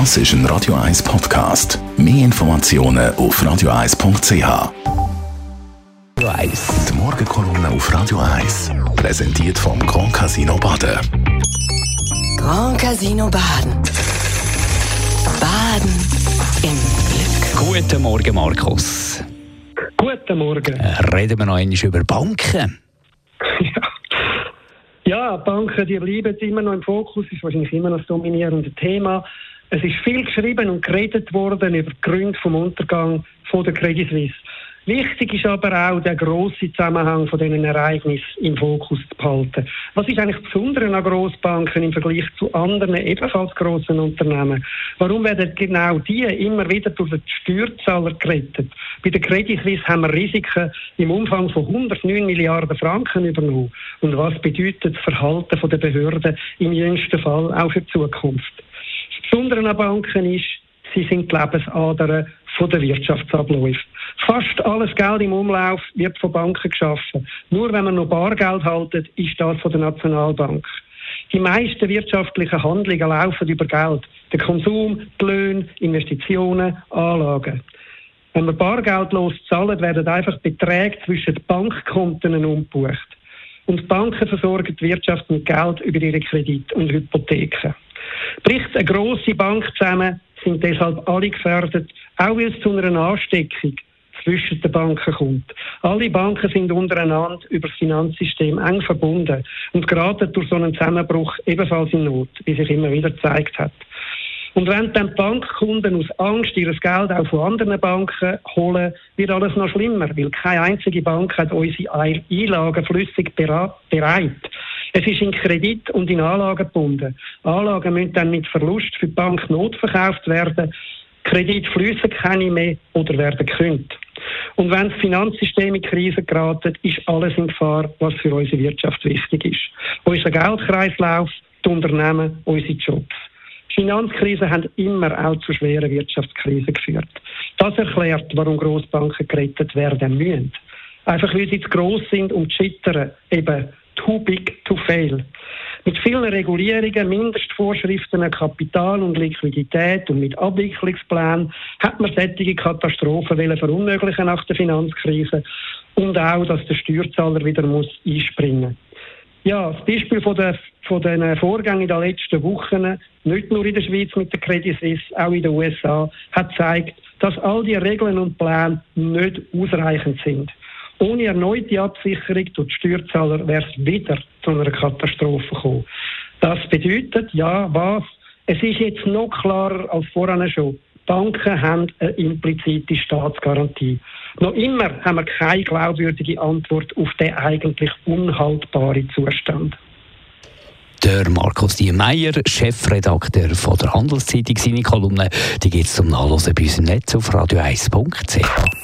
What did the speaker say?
Das ist ein Radio 1 Podcast. Mehr Informationen auf radio1.ch. Radio 1. Die Morgenkolumne auf Radio 1. Präsentiert vom Grand Casino Baden. Grand Casino Baden. Baden im Glück. Guten Morgen, Markus. Guten Morgen. Äh, Reden wir noch einmal über Banken. Ja, Banken, die bleiben immer noch im Fokus, ist wahrscheinlich immer noch das dominierende Thema. Es ist viel geschrieben und geredet worden über die Gründe vom Untergang von der Credit Suisse. Wichtig ist aber auch der grosse Zusammenhang von diesen Ereignissen im Fokus zu behalten. Was ist eigentlich das Besondere an Grossbanken im Vergleich zu anderen ebenfalls grossen Unternehmen? Warum werden genau die immer wieder durch den Steuerzahler gerettet? Bei der Credit Suisse haben wir Risiken im Umfang von 109 Milliarden Franken übernommen. Und was bedeutet das Verhalten der Behörden im jüngsten Fall auch für die Zukunft? Besondere an Banken ist, sie sind die Lebensadern der Wirtschaftsabläufe. Fast alles Geld im Umlauf wird von Banken geschaffen. Nur wenn man noch Bargeld haltet, ist das von der Nationalbank. Die meisten wirtschaftlichen Handlungen laufen über Geld. Der Konsum, die Löhne, Investitionen, Anlagen. Wenn man bargeldlos zahlt, werden einfach Beträge zwischen Bankkonten umgebucht. Und Banken versorgen die Wirtschaft mit Geld über ihre Kredite und Hypotheken. Bricht eine grosse Bank zusammen, sind deshalb alle gefährdet, auch weil es zu einer Ansteckung zwischen den Banken kommt. Alle Banken sind untereinander über das Finanzsystem eng verbunden und geraten durch so einen Zusammenbruch ebenfalls in Not, wie sich immer wieder gezeigt hat. Und wenn dann Bankkunden aus Angst ihr Geld auch von anderen Banken holen, wird alles noch schlimmer, weil keine einzige Bank hat unsere Einlagen flüssig bereit. Es ist in Kredit und in Anlagen gebunden. Anlagen müssen dann mit Verlust für die Bank notverkauft werden. Kredit fließen keine mehr oder werden gekündigt. Und wenn das Finanzsystem in Krise geraten, ist alles in Gefahr, was für unsere Wirtschaft wichtig ist. Unser Geldkreislauf, die Unternehmen, unsere Jobs. Finanzkrisen haben immer auch zu schweren Wirtschaftskrisen geführt. Das erklärt, warum Großbanken gerettet werden müssen. Einfach weil sie zu gross sind, um zu scheitern. Eben too big to fail. Mit vielen Regulierungen, Mindestvorschriften, Kapital und Liquidität und mit Abwicklungsplänen hat man solche Katastrophen verunmöglichen nach der Finanzkrise und auch, dass der Steuerzahler wieder muss einspringen ja, das Beispiel von, der, von den Vorgängen in den letzten Wochen, nicht nur in der Schweiz mit der Credit Suisse, auch in den USA, hat gezeigt, dass all die Regeln und Pläne nicht ausreichend sind. Ohne erneute Absicherung durch die Steuerzahler wäre es wieder zu einer Katastrophe gekommen. Das bedeutet, ja, was? Es ist jetzt noch klarer als vorher schon. Banken haben eine implizite Staatsgarantie. Noch immer haben wir keine glaubwürdige Antwort auf den eigentlich unhaltbaren Zustand. Der Markus Diemeyer, Chefredakteur von der Handelszeitung, seine Kolumne, die gibt es zum Nachlesen bei uns im Netz auf radio1.ch.